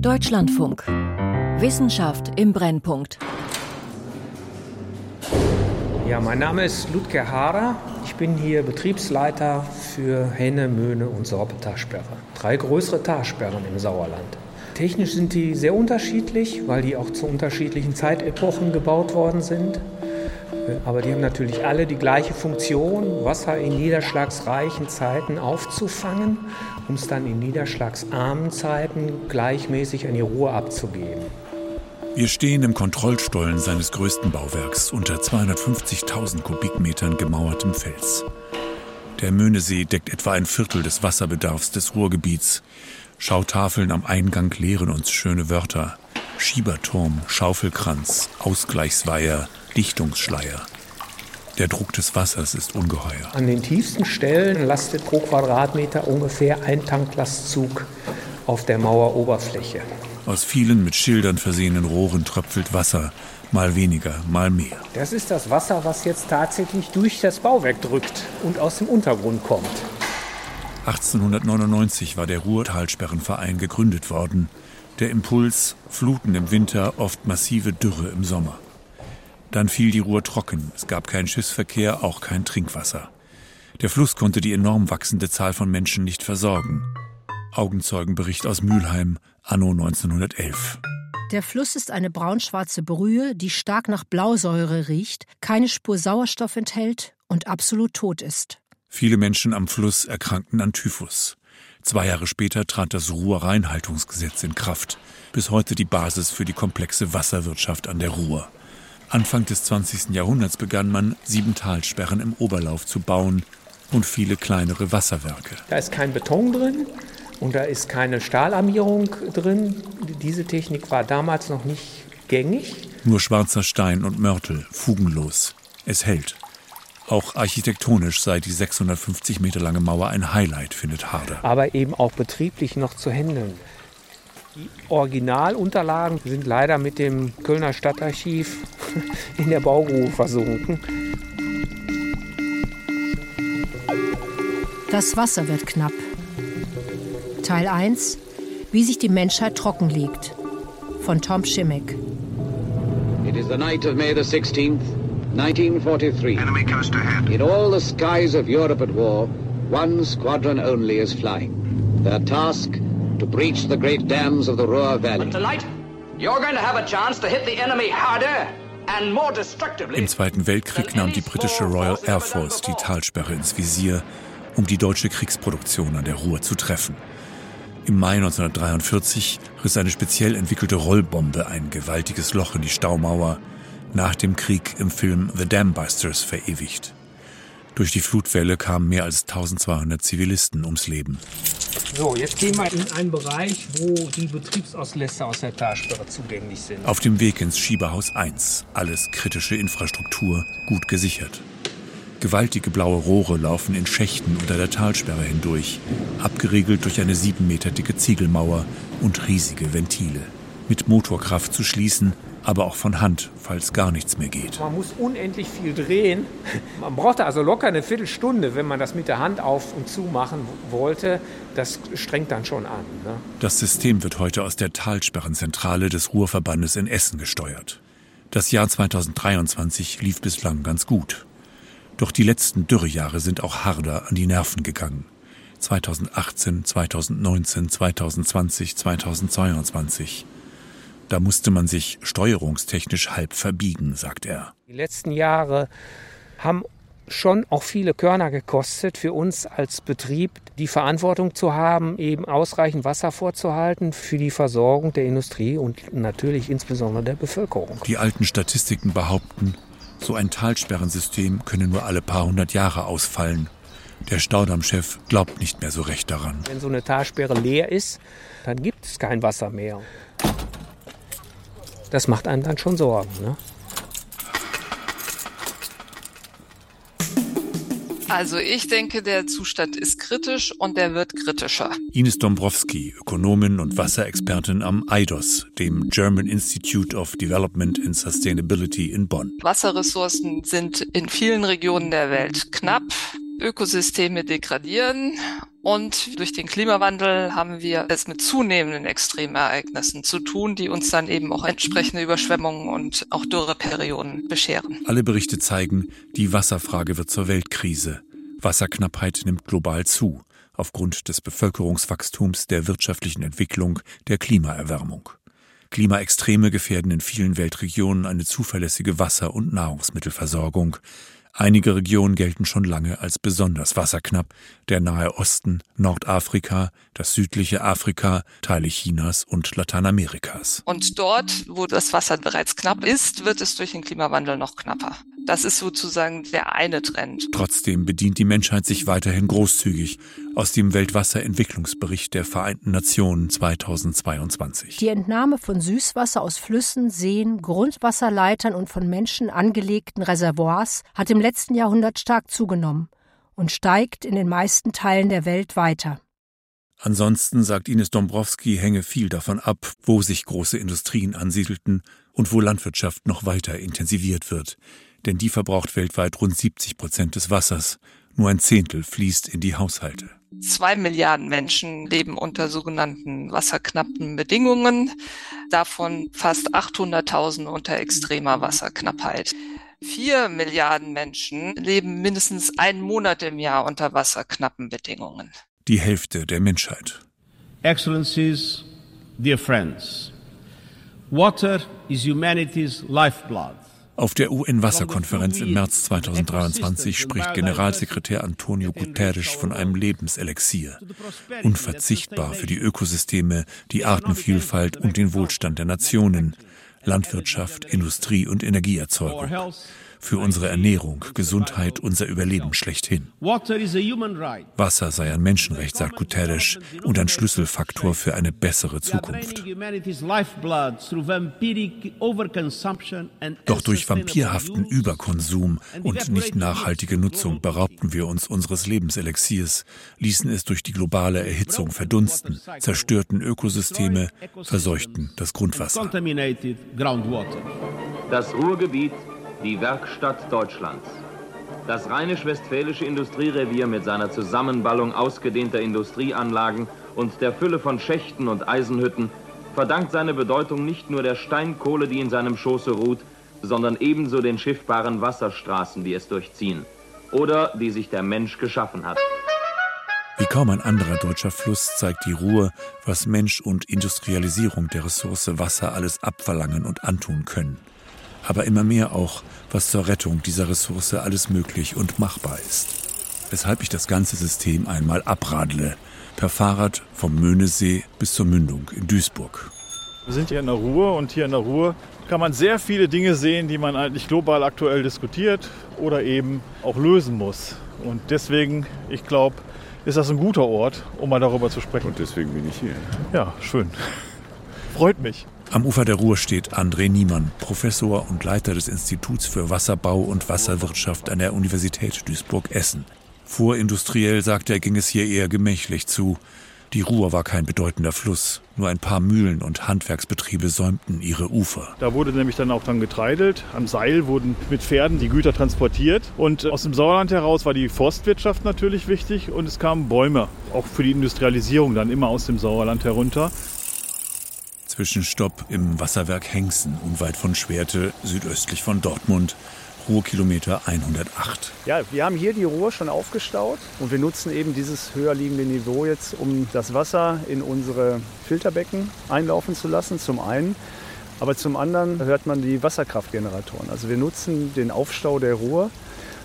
Deutschlandfunk. Wissenschaft im Brennpunkt. Ja, mein Name ist Ludger Haarer. Ich bin hier Betriebsleiter für Henne, Möhne und Sorbetalsperre. Drei größere Talsperren im Sauerland. Technisch sind die sehr unterschiedlich, weil die auch zu unterschiedlichen Zeitepochen gebaut worden sind. Aber die haben natürlich alle die gleiche Funktion, Wasser in niederschlagsreichen Zeiten aufzufangen, um es dann in niederschlagsarmen Zeiten gleichmäßig an die Ruhr abzugeben. Wir stehen im Kontrollstollen seines größten Bauwerks unter 250.000 Kubikmetern gemauertem Fels. Der Möhnesee deckt etwa ein Viertel des Wasserbedarfs des Ruhrgebiets. Schautafeln am Eingang lehren uns schöne Wörter. Schieberturm, Schaufelkranz, Ausgleichsweiher, Dichtungsschleier. Der Druck des Wassers ist ungeheuer. An den tiefsten Stellen lastet pro Quadratmeter ungefähr ein Tanklastzug auf der Maueroberfläche. Aus vielen mit Schildern versehenen Rohren tröpfelt Wasser, mal weniger, mal mehr. Das ist das Wasser, was jetzt tatsächlich durch das Bauwerk drückt und aus dem Untergrund kommt. 1899 war der Ruhrtalsperrenverein gegründet worden. Der Impuls, Fluten im Winter, oft massive Dürre im Sommer. Dann fiel die Ruhr trocken. Es gab keinen Schiffsverkehr, auch kein Trinkwasser. Der Fluss konnte die enorm wachsende Zahl von Menschen nicht versorgen. Augenzeugenbericht aus Mülheim, anno 1911. Der Fluss ist eine braunschwarze Brühe, die stark nach Blausäure riecht, keine Spur Sauerstoff enthält und absolut tot ist. Viele Menschen am Fluss erkrankten an Typhus. Zwei Jahre später trat das Ruhr Reinhaltungsgesetz in Kraft, bis heute die Basis für die komplexe Wasserwirtschaft an der Ruhr. Anfang des 20. Jahrhunderts begann man, sieben Talsperren im Oberlauf zu bauen und viele kleinere Wasserwerke. Da ist kein Beton drin und da ist keine Stahlarmierung drin. Diese Technik war damals noch nicht gängig. Nur schwarzer Stein und Mörtel, fugenlos. Es hält. Auch architektonisch sei die 650 Meter lange Mauer ein Highlight, findet Harder. Aber eben auch betrieblich noch zu handeln. Die Originalunterlagen sind leider mit dem Kölner Stadtarchiv in der Baugrube versunken. Das Wasser wird knapp. Teil 1 Wie sich die Menschheit trockenlegt von Tom Schimmick. It is the night of May the 16th, 1943. Enemy coast ahead. In all the skies of Europe at war, one squadron only is flying. Their task to breach the great dams of the Ruhr Valley. But tonight, you're going to have a chance to hit the enemy harder and more destructively. Im Zweiten Weltkrieg nahm die britische Royal Air Force die Talsperre ins Visier, um die deutsche Kriegsproduktion an der Ruhr zu treffen. Im Mai 1943 riss eine speziell entwickelte Rollbombe ein gewaltiges Loch in die Staumauer, nach dem Krieg im Film The Dambusters verewigt. Durch die Flutwelle kamen mehr als 1200 Zivilisten ums Leben. So, jetzt gehen wir in einen Bereich, wo die Betriebsauslässe aus der Talsperre zugänglich sind. Auf dem Weg ins Schieberhaus 1, alles kritische Infrastruktur, gut gesichert. Gewaltige blaue Rohre laufen in Schächten unter der Talsperre hindurch, abgeriegelt durch eine sieben Meter dicke Ziegelmauer und riesige Ventile. Mit Motorkraft zu schließen, aber auch von Hand, falls gar nichts mehr geht. Man muss unendlich viel drehen. Man brauchte also locker eine Viertelstunde, wenn man das mit der Hand auf und zu machen wollte. Das strengt dann schon an. Ne? Das System wird heute aus der Talsperrenzentrale des Ruhrverbandes in Essen gesteuert. Das Jahr 2023 lief bislang ganz gut. Doch die letzten Dürrejahre sind auch harder an die Nerven gegangen. 2018, 2019, 2020, 2022. Da musste man sich steuerungstechnisch halb verbiegen, sagt er. Die letzten Jahre haben schon auch viele Körner gekostet für uns als Betrieb, die Verantwortung zu haben, eben ausreichend Wasser vorzuhalten für die Versorgung der Industrie und natürlich insbesondere der Bevölkerung. Die alten Statistiken behaupten, so ein Talsperrensystem könne nur alle paar hundert Jahre ausfallen. Der Staudammchef glaubt nicht mehr so recht daran. Wenn so eine Talsperre leer ist, dann gibt es kein Wasser mehr. Das macht einem dann schon Sorgen. Ne? Also ich denke, der Zustand ist kritisch und der wird kritischer. Ines Dombrowski, Ökonomin und Wasserexpertin am EIDOS, dem German Institute of Development and Sustainability in Bonn. Wasserressourcen sind in vielen Regionen der Welt knapp. Ökosysteme degradieren Und durch den Klimawandel haben wir es mit zunehmenden Extremereignissen zu tun, die uns dann eben auch entsprechende Überschwemmungen und auch Dürreperioden bescheren. Alle Berichte zeigen, die Wasserfrage wird zur Weltkrise. Wasserknappheit nimmt global zu, aufgrund des Bevölkerungswachstums, der wirtschaftlichen Entwicklung, der Klimaerwärmung. Klimaextreme gefährden in vielen Weltregionen eine zuverlässige Wasser- und Nahrungsmittelversorgung. Einige Regionen gelten schon lange als besonders wasserknapp, der Nahe Osten, Nordafrika, das südliche Afrika, Teile Chinas und Lateinamerikas. Und dort, wo das Wasser bereits knapp ist, wird es durch den Klimawandel noch knapper. Das ist sozusagen der eine Trend. Trotzdem bedient die Menschheit sich weiterhin großzügig aus dem Weltwasserentwicklungsbericht der Vereinten Nationen 2022. Die Entnahme von Süßwasser aus Flüssen, Seen, Grundwasserleitern und von Menschen angelegten Reservoirs hat im letzten Jahrhundert stark zugenommen und steigt in den meisten Teilen der Welt weiter. Ansonsten, sagt Ines Dombrowski, hänge viel davon ab, wo sich große Industrien ansiedelten und wo Landwirtschaft noch weiter intensiviert wird denn die verbraucht weltweit rund 70 Prozent des Wassers. Nur ein Zehntel fließt in die Haushalte. Zwei Milliarden Menschen leben unter sogenannten wasserknappen Bedingungen, davon fast 800.000 unter extremer Wasserknappheit. Vier Milliarden Menschen leben mindestens einen Monat im Jahr unter wasserknappen Bedingungen. Die Hälfte der Menschheit. Excellencies, dear friends, water is humanity's lifeblood. Auf der UN-Wasserkonferenz im März 2023 spricht Generalsekretär Antonio Guterres von einem Lebenselixier, unverzichtbar für die Ökosysteme, die Artenvielfalt und den Wohlstand der Nationen, Landwirtschaft, Industrie und Energieerzeugung für unsere Ernährung, Gesundheit, unser Überleben schlechthin. Wasser sei ein Menschenrecht, sagt Guterres, und ein Schlüsselfaktor für eine bessere Zukunft. Doch durch vampirhaften Überkonsum und nicht nachhaltige Nutzung beraubten wir uns unseres Lebenselixiers, ließen es durch die globale Erhitzung verdunsten, zerstörten Ökosysteme, verseuchten das Grundwasser. Das Ruhrgebiet die Werkstatt Deutschlands. Das rheinisch-westfälische Industrierevier mit seiner Zusammenballung ausgedehnter Industrieanlagen und der Fülle von Schächten und Eisenhütten verdankt seine Bedeutung nicht nur der Steinkohle, die in seinem Schoße ruht, sondern ebenso den schiffbaren Wasserstraßen, die es durchziehen oder die sich der Mensch geschaffen hat. Wie kaum ein anderer deutscher Fluss zeigt die Ruhr, was Mensch und Industrialisierung der Ressource Wasser alles abverlangen und antun können aber immer mehr auch, was zur Rettung dieser Ressource alles möglich und machbar ist. Weshalb ich das ganze System einmal abradle, per Fahrrad vom Möhnesee bis zur Mündung in Duisburg. Wir sind hier in der Ruhr und hier in der Ruhr kann man sehr viele Dinge sehen, die man eigentlich global aktuell diskutiert oder eben auch lösen muss. Und deswegen, ich glaube, ist das ein guter Ort, um mal darüber zu sprechen. Und deswegen bin ich hier. Ja, schön. Freut mich. Am Ufer der Ruhr steht André Niemann, Professor und Leiter des Instituts für Wasserbau und Wasserwirtschaft an der Universität Duisburg-Essen. Vorindustriell, sagte er, ging es hier eher gemächlich zu. Die Ruhr war kein bedeutender Fluss. Nur ein paar Mühlen und Handwerksbetriebe säumten ihre Ufer. Da wurde nämlich dann auch dann getreidelt. Am Seil wurden mit Pferden die Güter transportiert. Und aus dem Sauerland heraus war die Forstwirtschaft natürlich wichtig. Und es kamen Bäume, auch für die Industrialisierung dann immer aus dem Sauerland herunter. Zwischenstopp im Wasserwerk Hengsten, unweit von Schwerte, südöstlich von Dortmund. Ruhrkilometer 108. Ja, wir haben hier die Ruhr schon aufgestaut und wir nutzen eben dieses höher liegende Niveau jetzt, um das Wasser in unsere Filterbecken einlaufen zu lassen, zum einen. Aber zum anderen hört man die Wasserkraftgeneratoren. Also wir nutzen den Aufstau der Ruhr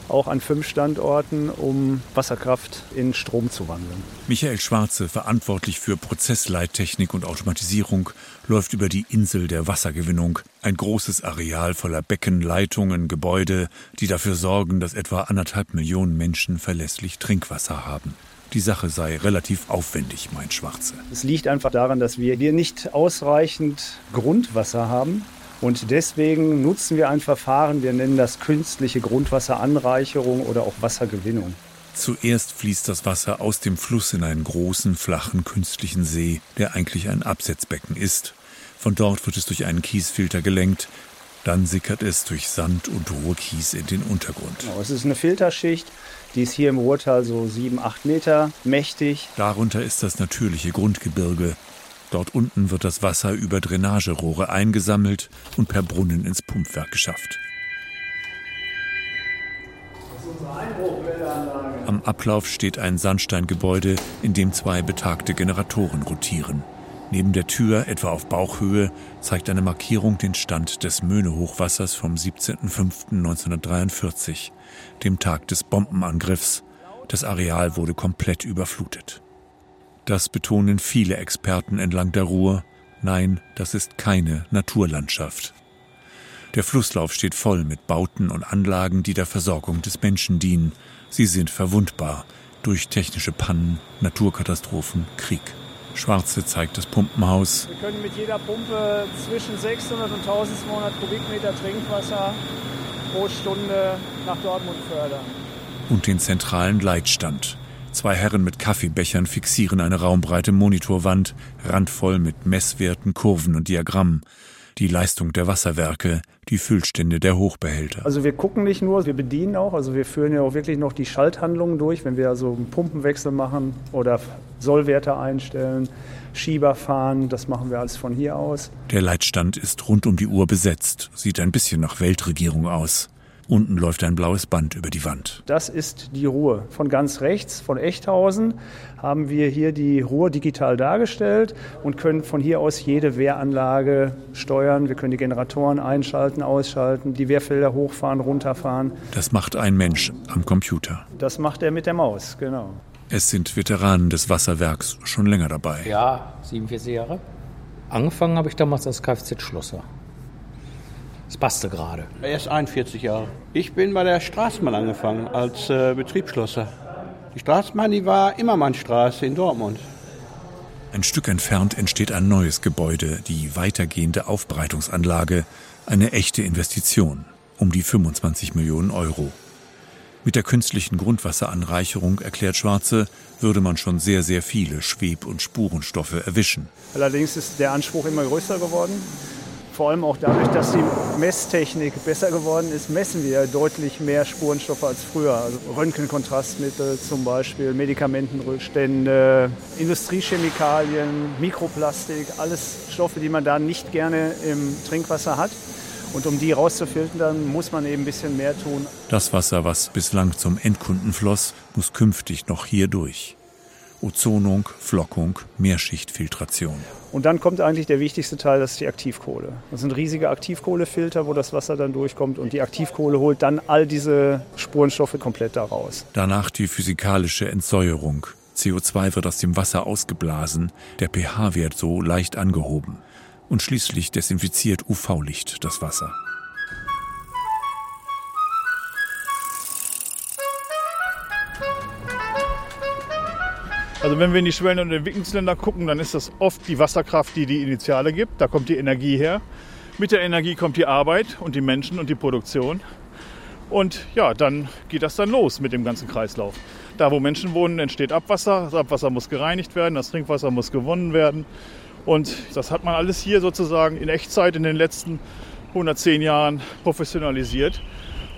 auch an fünf Standorten, um Wasserkraft in Strom zu wandeln. Michael Schwarze, verantwortlich für Prozessleittechnik und Automatisierung, läuft über die Insel der Wassergewinnung. Ein großes Areal voller Becken, Leitungen, Gebäude, die dafür sorgen, dass etwa anderthalb Millionen Menschen verlässlich Trinkwasser haben. Die Sache sei relativ aufwendig, meint Schwarze. Es liegt einfach daran, dass wir hier nicht ausreichend Grundwasser haben, und deswegen nutzen wir ein Verfahren, wir nennen das künstliche Grundwasseranreicherung oder auch Wassergewinnung. Zuerst fließt das Wasser aus dem Fluss in einen großen, flachen, künstlichen See, der eigentlich ein Absetzbecken ist. Von dort wird es durch einen Kiesfilter gelenkt. Dann sickert es durch Sand und Ruhrkies in den Untergrund. Genau, es ist eine Filterschicht, die ist hier im Ruhrtal so sieben, acht Meter mächtig. Darunter ist das natürliche Grundgebirge. Dort unten wird das Wasser über Drainagerohre eingesammelt und per Brunnen ins Pumpwerk geschafft. Am Ablauf steht ein Sandsteingebäude, in dem zwei betagte Generatoren rotieren. Neben der Tür, etwa auf Bauchhöhe, zeigt eine Markierung den Stand des Möhne-Hochwassers vom 17.05.1943, dem Tag des Bombenangriffs. Das Areal wurde komplett überflutet. Das betonen viele Experten entlang der Ruhr. Nein, das ist keine Naturlandschaft. Der Flusslauf steht voll mit Bauten und Anlagen, die der Versorgung des Menschen dienen. Sie sind verwundbar durch technische Pannen, Naturkatastrophen, Krieg. Schwarze zeigt das Pumpenhaus. Wir können mit jeder Pumpe zwischen 600 und 1200 Kubikmeter Trinkwasser pro Stunde nach Dortmund fördern. Und den zentralen Leitstand. Zwei Herren mit Kaffeebechern fixieren eine raumbreite Monitorwand, randvoll mit Messwerten, Kurven und Diagrammen die Leistung der Wasserwerke, die Füllstände der Hochbehälter. Also wir gucken nicht nur, wir bedienen auch, also wir führen ja auch wirklich noch die Schalthandlungen durch, wenn wir also einen Pumpenwechsel machen oder Sollwerte einstellen, Schieber fahren, das machen wir alles von hier aus. Der Leitstand ist rund um die Uhr besetzt, sieht ein bisschen nach Weltregierung aus. Unten läuft ein blaues Band über die Wand. Das ist die Ruhr. Von ganz rechts, von Echthausen, haben wir hier die Ruhr digital dargestellt und können von hier aus jede Wehranlage steuern. Wir können die Generatoren einschalten, ausschalten, die Wehrfelder hochfahren, runterfahren. Das macht ein Mensch am Computer. Das macht er mit der Maus, genau. Es sind Veteranen des Wasserwerks schon länger dabei. Ja, 47 Jahre. Angefangen habe ich damals als Kfz-Schlosser. Das passte gerade. Erst 41 Jahre. Ich bin bei der Straßenbahn angefangen als äh, Betriebsschlosser. Die Straßenbahn, die war Immermannstraße in Dortmund. Ein Stück entfernt entsteht ein neues Gebäude, die weitergehende Aufbereitungsanlage, eine echte Investition, um die 25 Millionen Euro. Mit der künstlichen Grundwasseranreicherung, erklärt Schwarze, würde man schon sehr, sehr viele Schweb- und Spurenstoffe erwischen. Allerdings ist der Anspruch immer größer geworden. Vor allem auch dadurch, dass die Messtechnik besser geworden ist, messen wir deutlich mehr Spurenstoffe als früher. Also Röntgenkontrastmittel zum Beispiel, Medikamentenrückstände, Industriechemikalien, Mikroplastik, alles Stoffe, die man da nicht gerne im Trinkwasser hat. Und um die rauszufiltern, muss man eben ein bisschen mehr tun. Das Wasser, was bislang zum Endkunden floss, muss künftig noch hier durch. Ozonung, Flockung, Mehrschichtfiltration. Und dann kommt eigentlich der wichtigste Teil, das ist die Aktivkohle. Das sind riesige Aktivkohlefilter, wo das Wasser dann durchkommt und die Aktivkohle holt dann all diese Spurenstoffe komplett da raus. Danach die physikalische Entsäuerung. CO2 wird aus dem Wasser ausgeblasen, der pH-Wert so leicht angehoben. Und schließlich desinfiziert UV-Licht das Wasser. Also wenn wir in die Schwellen- und Entwicklungsländer gucken, dann ist das oft die Wasserkraft, die die Initiale gibt. Da kommt die Energie her. Mit der Energie kommt die Arbeit und die Menschen und die Produktion. Und ja, dann geht das dann los mit dem ganzen Kreislauf. Da, wo Menschen wohnen, entsteht Abwasser. Das Abwasser muss gereinigt werden, das Trinkwasser muss gewonnen werden. Und das hat man alles hier sozusagen in Echtzeit in den letzten 110 Jahren professionalisiert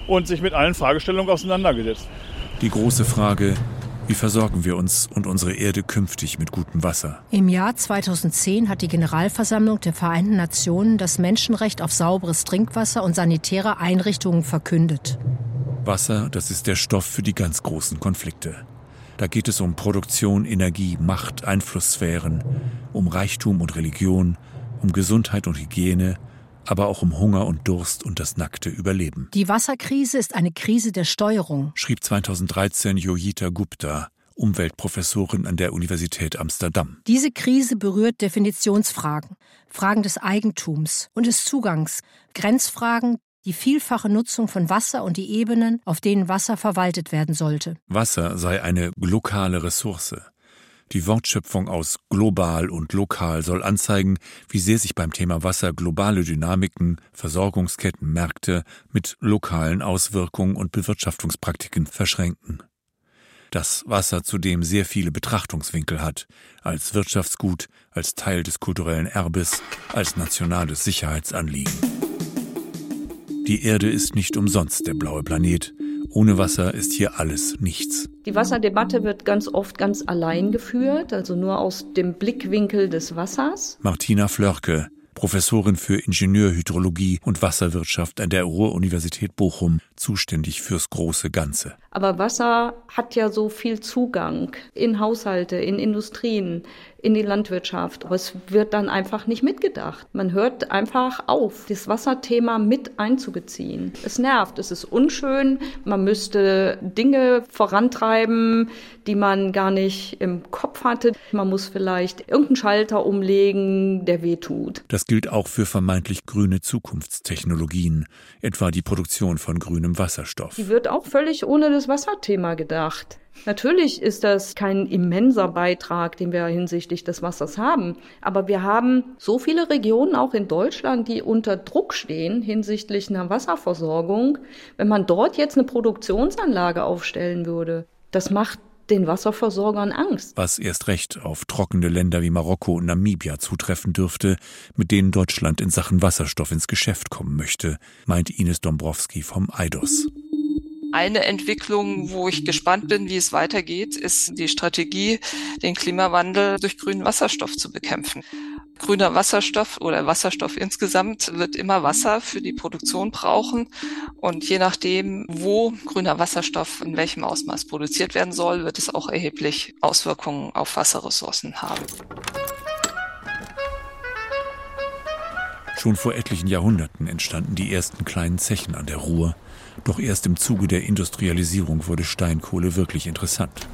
und sich mit allen Fragestellungen auseinandergesetzt. Die große Frage, wie versorgen wir uns und unsere Erde künftig mit gutem Wasser? Im Jahr 2010 hat die Generalversammlung der Vereinten Nationen das Menschenrecht auf sauberes Trinkwasser und sanitäre Einrichtungen verkündet. Wasser, das ist der Stoff für die ganz großen Konflikte. Da geht es um Produktion, Energie, Macht, Einflusssphären, um Reichtum und Religion, um Gesundheit und Hygiene, aber auch um Hunger und Durst und das nackte Überleben. Die Wasserkrise ist eine Krise der Steuerung, schrieb 2013 Yogita Gupta, Umweltprofessorin an der Universität Amsterdam. Diese Krise berührt Definitionsfragen, Fragen des Eigentums und des Zugangs, Grenzfragen, die vielfache Nutzung von Wasser und die Ebenen, auf denen Wasser verwaltet werden sollte. Wasser sei eine lokale Ressource. Die Wortschöpfung aus global und lokal soll anzeigen, wie sehr sich beim Thema Wasser globale Dynamiken, Versorgungsketten, Märkte mit lokalen Auswirkungen und Bewirtschaftungspraktiken verschränken. Das Wasser zudem sehr viele Betrachtungswinkel hat, als Wirtschaftsgut, als Teil des kulturellen Erbes, als nationales Sicherheitsanliegen. Die Erde ist nicht umsonst der blaue Planet. Ohne Wasser ist hier alles nichts. Die Wasserdebatte wird ganz oft ganz allein geführt, also nur aus dem Blickwinkel des Wassers. Martina Flörke, Professorin für Ingenieurhydrologie und Wasserwirtschaft an der Ruhr-Universität Bochum, zuständig fürs große Ganze. Aber Wasser hat ja so viel Zugang in Haushalte, in Industrien, in die Landwirtschaft. Aber es wird dann einfach nicht mitgedacht. Man hört einfach auf, das Wasserthema mit einzubeziehen. Es nervt, es ist unschön. Man müsste Dinge vorantreiben, die man gar nicht im Kopf hatte. Man muss vielleicht irgendeinen Schalter umlegen, der weh tut. Das gilt auch für vermeintlich grüne Zukunftstechnologien, etwa die Produktion von grünem Wasserstoff. Die wird auch völlig ohne das Wasserthema gedacht. Natürlich ist das kein immenser Beitrag, den wir hinsichtlich des Wassers haben. Aber wir haben so viele Regionen auch in Deutschland, die unter Druck stehen hinsichtlich einer Wasserversorgung. Wenn man dort jetzt eine Produktionsanlage aufstellen würde, das macht den Wasserversorgern Angst. Was erst recht auf trockene Länder wie Marokko und Namibia zutreffen dürfte, mit denen Deutschland in Sachen Wasserstoff ins Geschäft kommen möchte, meint Ines Dombrowski vom EIDOS. Eine Entwicklung, wo ich gespannt bin, wie es weitergeht, ist die Strategie, den Klimawandel durch grünen Wasserstoff zu bekämpfen. Grüner Wasserstoff oder Wasserstoff insgesamt wird immer Wasser für die Produktion brauchen. Und je nachdem, wo grüner Wasserstoff in welchem Ausmaß produziert werden soll, wird es auch erheblich Auswirkungen auf Wasserressourcen haben. Schon vor etlichen Jahrhunderten entstanden die ersten kleinen Zechen an der Ruhr. Doch erst im Zuge der Industrialisierung wurde Steinkohle wirklich interessant.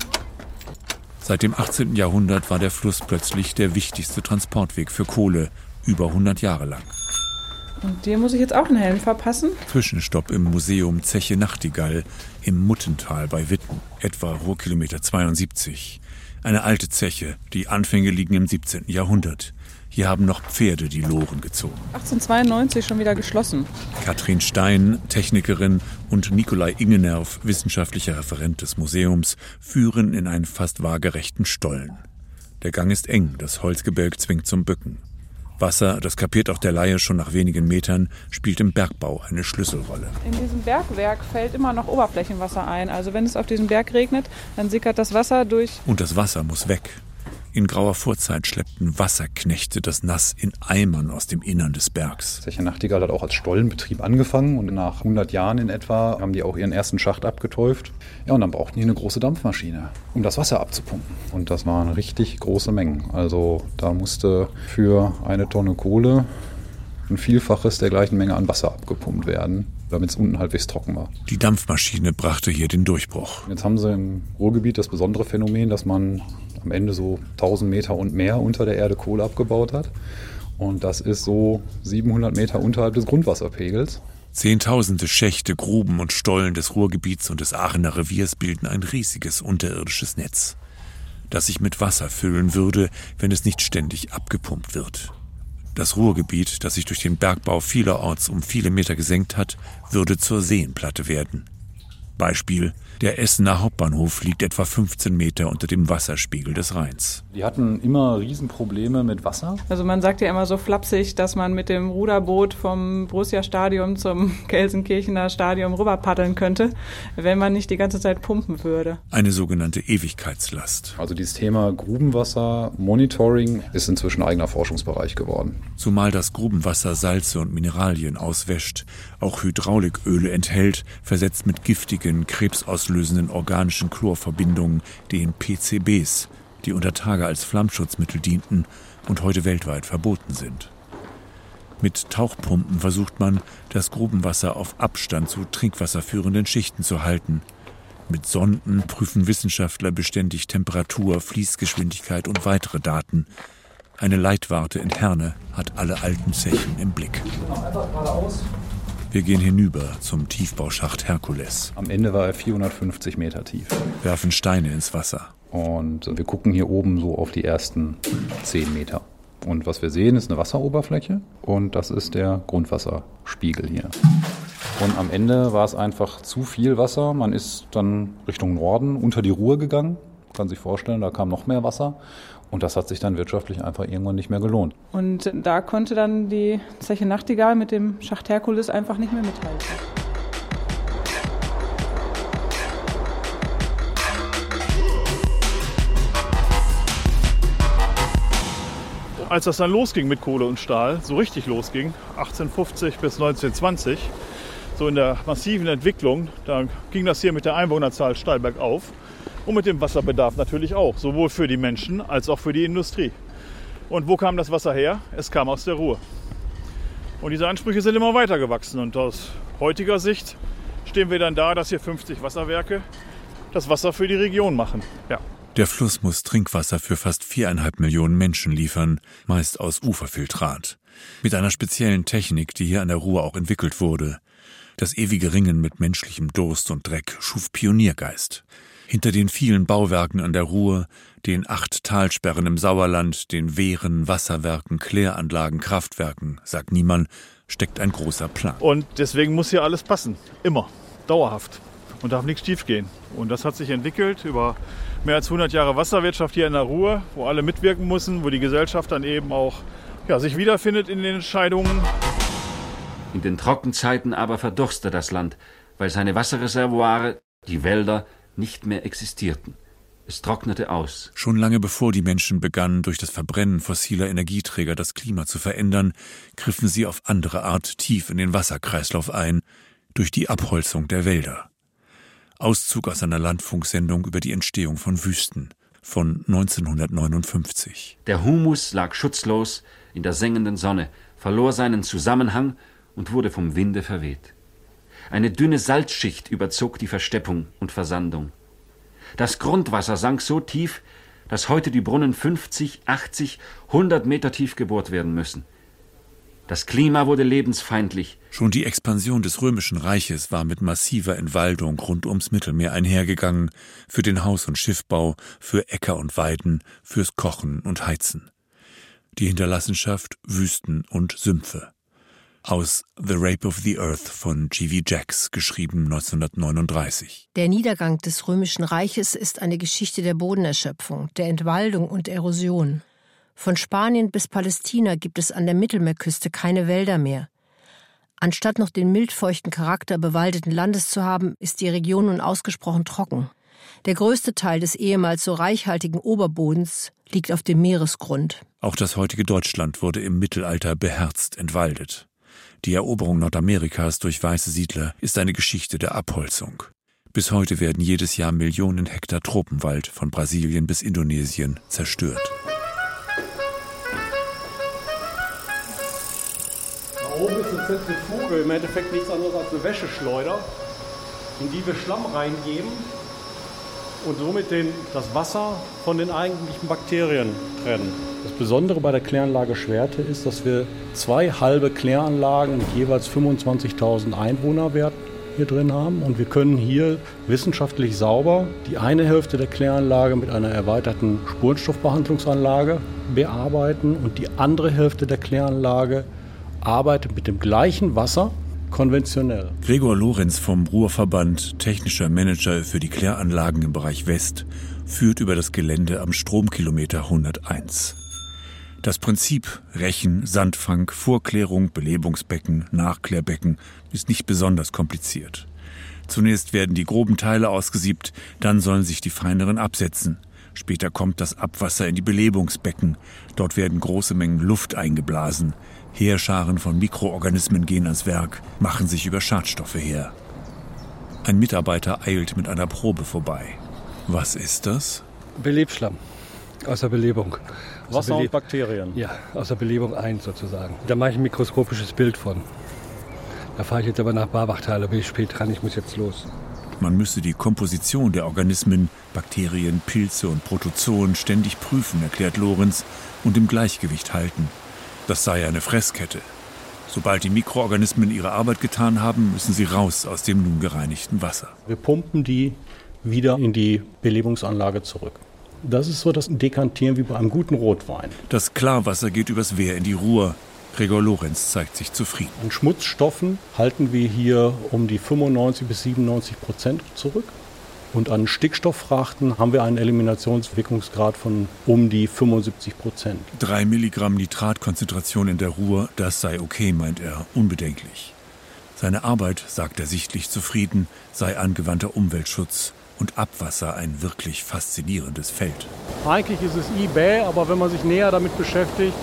Seit dem 18. Jahrhundert war der Fluss plötzlich der wichtigste Transportweg für Kohle, über 100 Jahre lang. Und dir muss ich jetzt auch einen Helm verpassen? Zwischenstopp im Museum Zeche Nachtigall im Muttental bei Witten, etwa Ruhrkilometer 72. Eine alte Zeche, die Anfänge liegen im 17. Jahrhundert. Hier haben noch Pferde die Loren gezogen. 1892 schon wieder geschlossen. Katrin Stein, Technikerin, und Nikolai Ingenerv, wissenschaftlicher Referent des Museums, führen in einen fast waagerechten Stollen. Der Gang ist eng, das Holzgebälk zwingt zum Bücken. Wasser, das kapiert auch der Laie schon nach wenigen Metern, spielt im Bergbau eine Schlüsselrolle. In diesem Bergwerk fällt immer noch Oberflächenwasser ein. Also wenn es auf diesem Berg regnet, dann sickert das Wasser durch. Und das Wasser muss weg. In grauer Vorzeit schleppten Wasserknechte das Nass in Eimern aus dem Innern des Bergs. Zeche Nachtigall hat auch als Stollenbetrieb angefangen und nach 100 Jahren in etwa haben die auch ihren ersten Schacht abgetäuft. Ja, und dann brauchten die eine große Dampfmaschine, um das Wasser abzupumpen. Und das waren richtig große Mengen. Also da musste für eine Tonne Kohle ein Vielfaches der gleichen Menge an Wasser abgepumpt werden damit es unten halbwegs trocken war. Die Dampfmaschine brachte hier den Durchbruch. Jetzt haben sie im Ruhrgebiet das besondere Phänomen, dass man am Ende so 1000 Meter und mehr unter der Erde Kohle abgebaut hat. Und das ist so 700 Meter unterhalb des Grundwasserpegels. Zehntausende Schächte, Gruben und Stollen des Ruhrgebiets und des Aachener Reviers bilden ein riesiges unterirdisches Netz, das sich mit Wasser füllen würde, wenn es nicht ständig abgepumpt wird. Das Ruhrgebiet, das sich durch den Bergbau vielerorts um viele Meter gesenkt hat, würde zur Seenplatte werden. Beispiel der Essener Hauptbahnhof liegt etwa 15 Meter unter dem Wasserspiegel des Rheins. Die hatten immer Riesenprobleme mit Wasser. Also man sagt ja immer so flapsig, dass man mit dem Ruderboot vom Borussia-Stadion zum Gelsenkirchener Stadion rüber paddeln könnte, wenn man nicht die ganze Zeit pumpen würde. Eine sogenannte Ewigkeitslast. Also dieses Thema Grubenwasser, Monitoring ist inzwischen eigener Forschungsbereich geworden. Zumal das Grubenwasser Salze und Mineralien auswäscht, auch Hydrauliköle enthält, versetzt mit giftigen, krebsauslösenden organischen Chlorverbindungen, den PCBs, die unter Tage als Flammschutzmittel dienten und heute weltweit verboten sind. Mit Tauchpumpen versucht man, das Grubenwasser auf Abstand zu trinkwasserführenden Schichten zu halten. Mit Sonden prüfen Wissenschaftler beständig Temperatur, Fließgeschwindigkeit und weitere Daten. Eine Leitwarte in Herne hat alle alten Zechen im Blick. Wir gehen hinüber zum Tiefbauschacht Herkules. Am Ende war er 450 Meter tief. Werfen Steine ins Wasser. Und wir gucken hier oben so auf die ersten 10 Meter. Und was wir sehen, ist eine Wasseroberfläche und das ist der Grundwasserspiegel hier. Und am Ende war es einfach zu viel Wasser. Man ist dann Richtung Norden unter die Ruhr gegangen. Man kann sich vorstellen, da kam noch mehr Wasser. Und das hat sich dann wirtschaftlich einfach irgendwann nicht mehr gelohnt. Und da konnte dann die Zeche Nachtigall mit dem Schacht Herkules einfach nicht mehr mithalten. Als das dann losging mit Kohle und Stahl, so richtig losging, 1850 bis 1920, so in der massiven Entwicklung, da ging das hier mit der Einwohnerzahl steil bergauf und mit dem Wasserbedarf natürlich auch, sowohl für die Menschen als auch für die Industrie. Und wo kam das Wasser her? Es kam aus der Ruhr. Und diese Ansprüche sind immer weiter gewachsen. Und aus heutiger Sicht stehen wir dann da, dass hier 50 Wasserwerke das Wasser für die Region machen. Ja. Der Fluss muss Trinkwasser für fast viereinhalb Millionen Menschen liefern, meist aus Uferfiltrat. Mit einer speziellen Technik, die hier an der Ruhr auch entwickelt wurde. Das ewige Ringen mit menschlichem Durst und Dreck schuf Pioniergeist. Hinter den vielen Bauwerken an der Ruhr, den acht Talsperren im Sauerland, den Wehren, Wasserwerken, Kläranlagen, Kraftwerken, sagt niemand, steckt ein großer Plan. Und deswegen muss hier alles passen. Immer. Dauerhaft. Und darf nichts schiefgehen. Und das hat sich entwickelt über mehr als 100 Jahre Wasserwirtschaft hier in der Ruhr, wo alle mitwirken müssen, wo die Gesellschaft dann eben auch ja, sich wiederfindet in den Entscheidungen. In den Trockenzeiten aber verdurste das Land, weil seine Wasserreservoire, die Wälder, nicht mehr existierten. Es trocknete aus. Schon lange bevor die Menschen begannen, durch das Verbrennen fossiler Energieträger das Klima zu verändern, griffen sie auf andere Art tief in den Wasserkreislauf ein, durch die Abholzung der Wälder. Auszug aus einer Landfunksendung über die Entstehung von Wüsten von 1959. Der Humus lag schutzlos in der sengenden Sonne, verlor seinen Zusammenhang und wurde vom Winde verweht. Eine dünne Salzschicht überzog die Versteppung und Versandung. Das Grundwasser sank so tief, dass heute die Brunnen 50, 80, 100 Meter tief gebohrt werden müssen. Das Klima wurde lebensfeindlich. Schon die Expansion des Römischen Reiches war mit massiver Entwaldung rund ums Mittelmeer einhergegangen, für den Haus- und Schiffbau, für Äcker und Weiden, fürs Kochen und Heizen. Die Hinterlassenschaft Wüsten und Sümpfe. Aus The Rape of the Earth von G.V. Jacks, geschrieben 1939. Der Niedergang des Römischen Reiches ist eine Geschichte der Bodenerschöpfung, der Entwaldung und Erosion. Von Spanien bis Palästina gibt es an der Mittelmeerküste keine Wälder mehr. Anstatt noch den mildfeuchten Charakter bewaldeten Landes zu haben, ist die Region nun ausgesprochen trocken. Der größte Teil des ehemals so reichhaltigen Oberbodens liegt auf dem Meeresgrund. Auch das heutige Deutschland wurde im Mittelalter beherzt entwaldet. Die Eroberung Nordamerikas durch weiße Siedler ist eine Geschichte der Abholzung. Bis heute werden jedes Jahr Millionen Hektar Tropenwald von Brasilien bis Indonesien zerstört. oben ist eine Zentrifuge, im Endeffekt nichts anderes als eine Wäscheschleuder, in die wir Schlamm reingeben und somit den, das Wasser von den eigentlichen Bakterien trennen. Das Besondere bei der Kläranlage Schwerte ist, dass wir zwei halbe Kläranlagen mit jeweils 25.000 Einwohnerwert hier drin haben und wir können hier wissenschaftlich sauber die eine Hälfte der Kläranlage mit einer erweiterten Spurenstoffbehandlungsanlage bearbeiten und die andere Hälfte der Kläranlage arbeitet mit dem gleichen Wasser konventionell. Gregor Lorenz vom Ruhrverband, technischer Manager für die Kläranlagen im Bereich West, führt über das Gelände am Stromkilometer 101. Das Prinzip Rechen, Sandfang, Vorklärung, Belebungsbecken, Nachklärbecken ist nicht besonders kompliziert. Zunächst werden die groben Teile ausgesiebt, dann sollen sich die feineren absetzen. Später kommt das Abwasser in die Belebungsbecken. Dort werden große Mengen Luft eingeblasen. Heerscharen von Mikroorganismen gehen ans Werk, machen sich über Schadstoffe her. Ein Mitarbeiter eilt mit einer Probe vorbei. Was ist das? Belebschlamm aus der Belebung. Aus Wasser der und Bakterien. Ja, aus der Belebung ein sozusagen. Da mache ich ein mikroskopisches Bild von. Da fahre ich jetzt aber nach Barbachtal, da bin ich spät dran, ich muss jetzt los. Man müsse die Komposition der Organismen, Bakterien, Pilze und Protozoen ständig prüfen, erklärt Lorenz, und im Gleichgewicht halten. Das sei eine Fresskette. Sobald die Mikroorganismen ihre Arbeit getan haben, müssen sie raus aus dem nun gereinigten Wasser. Wir pumpen die wieder in die Belebungsanlage zurück. Das ist so das Dekantieren wie bei einem guten Rotwein. Das Klarwasser geht übers Wehr in die Ruhr. Gregor Lorenz zeigt sich zufrieden. An Schmutzstoffen halten wir hier um die 95 bis 97 Prozent zurück. Und an Stickstofffrachten haben wir einen Eliminationswirkungsgrad von um die 75 Prozent. Drei Milligramm Nitratkonzentration in der Ruhr, das sei okay, meint er, unbedenklich. Seine Arbeit, sagt er sichtlich zufrieden, sei angewandter Umweltschutz und Abwasser ein wirklich faszinierendes Feld. Eigentlich ist es eBay, aber wenn man sich näher damit beschäftigt,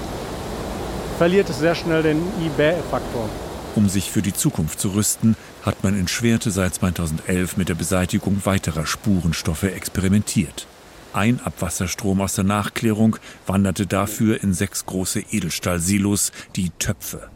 verliert es sehr schnell den eBay-Faktor. Um sich für die Zukunft zu rüsten, hat man in Schwerte seit 2011 mit der Beseitigung weiterer Spurenstoffe experimentiert. Ein Abwasserstrom aus der Nachklärung wanderte dafür in sechs große Edelstahlsilos, die Töpfe,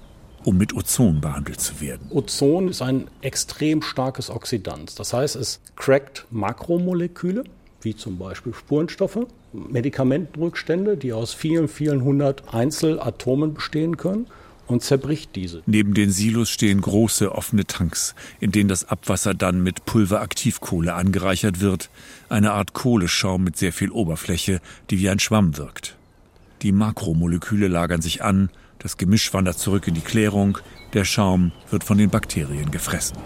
um mit Ozon behandelt zu werden. Ozon ist ein extrem starkes Oxidant. Das heißt, es crackt Makromoleküle, wie zum Beispiel Spurenstoffe, Medikamentenrückstände, die aus vielen, vielen hundert Einzelatomen bestehen können und zerbricht diese. Neben den Silos stehen große offene Tanks, in denen das Abwasser dann mit Pulveraktivkohle angereichert wird, eine Art Kohleschaum mit sehr viel Oberfläche, die wie ein Schwamm wirkt. Die Makromoleküle lagern sich an, das Gemisch wandert zurück in die Klärung, der Schaum wird von den Bakterien gefressen.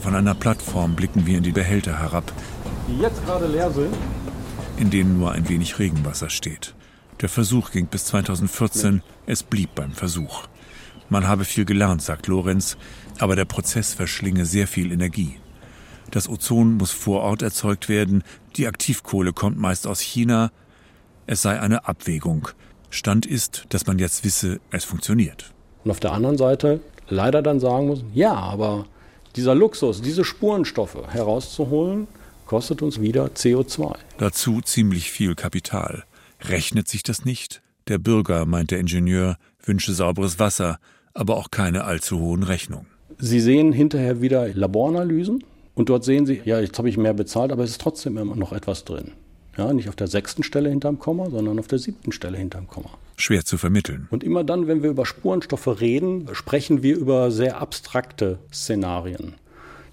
Von einer Plattform blicken wir in die Behälter herab, Die jetzt gerade leer sind. in denen nur ein wenig Regenwasser steht. Der Versuch ging bis 2014, es blieb beim Versuch. Man habe viel gelernt, sagt Lorenz, aber der Prozess verschlinge sehr viel Energie. Das Ozon muss vor Ort erzeugt werden, die Aktivkohle kommt meist aus China. Es sei eine Abwägung. Stand ist, dass man jetzt wisse, es funktioniert. Und auf der anderen Seite leider dann sagen muss, ja, aber dieser Luxus, diese Spurenstoffe herauszuholen, kostet uns wieder CO2. Dazu ziemlich viel Kapital. Rechnet sich das nicht? Der Bürger, meint der Ingenieur, wünsche sauberes Wasser, aber auch keine allzu hohen Rechnungen. Sie sehen hinterher wieder Laboranalysen und dort sehen Sie, ja, jetzt habe ich mehr bezahlt, aber es ist trotzdem immer noch etwas drin. Ja, nicht auf der sechsten Stelle hinterm Komma, sondern auf der siebten Stelle hinterm Komma. Schwer zu vermitteln. Und immer dann, wenn wir über Spurenstoffe reden, sprechen wir über sehr abstrakte Szenarien.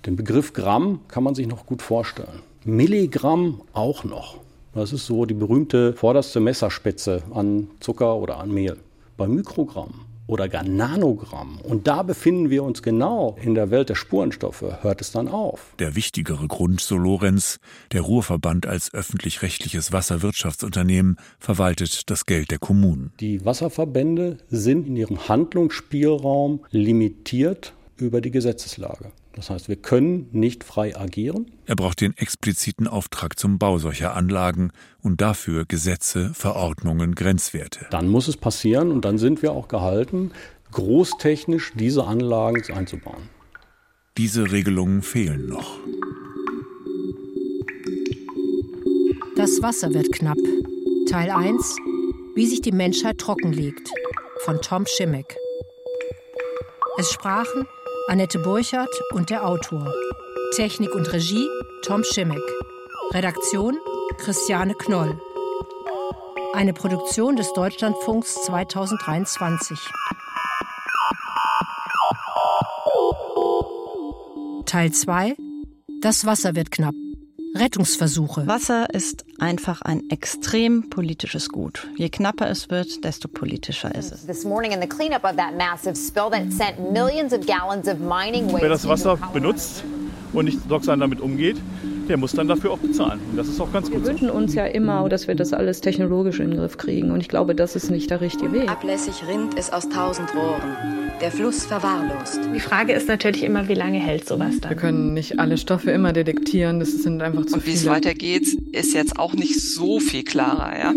Den Begriff Gramm kann man sich noch gut vorstellen. Milligramm auch noch. Das ist so die berühmte vorderste Messerspitze an Zucker oder an Mehl. Bei Mikrogramm oder gar Nanogramm, und da befinden wir uns genau in der Welt der Spurenstoffe, hört es dann auf. Der wichtigere Grund, so Lorenz, der Ruhrverband als öffentlich-rechtliches Wasserwirtschaftsunternehmen verwaltet das Geld der Kommunen. Die Wasserverbände sind in ihrem Handlungsspielraum limitiert über die Gesetzeslage. Das heißt, wir können nicht frei agieren. Er braucht den expliziten Auftrag zum Bau solcher Anlagen und dafür Gesetze, Verordnungen, Grenzwerte. Dann muss es passieren und dann sind wir auch gehalten, großtechnisch diese Anlagen einzubauen. Diese Regelungen fehlen noch. Das Wasser wird knapp. Teil 1. Wie sich die Menschheit trockenlegt. Von Tom Schimmick. Es sprachen Annette Burchardt und der Autor. Technik und Regie Tom Schimmick. Redaktion Christiane Knoll. Eine Produktion des Deutschlandfunks 2023. Teil 2. Das Wasser wird knapp. Rettungsversuche. Wasser ist einfach ein extrem politisches Gut. Je knapper es wird, desto politischer ist es. Wer das Wasser benutzt und nicht sorgsam damit umgeht, der muss dann dafür auch bezahlen. Und das ist auch ganz Wir gut so. wünschen uns ja immer, dass wir das alles technologisch in den Griff kriegen. Und ich glaube, das ist nicht der richtige Weg. Ablässig rinnt es aus tausend Rohren. Der Fluss verwahrlost. Die Frage ist natürlich immer, wie lange hält sowas dann? Wir können nicht alle Stoffe immer detektieren, das sind einfach zu Und wie es viele. weitergeht, ist jetzt auch nicht so viel klarer, ja.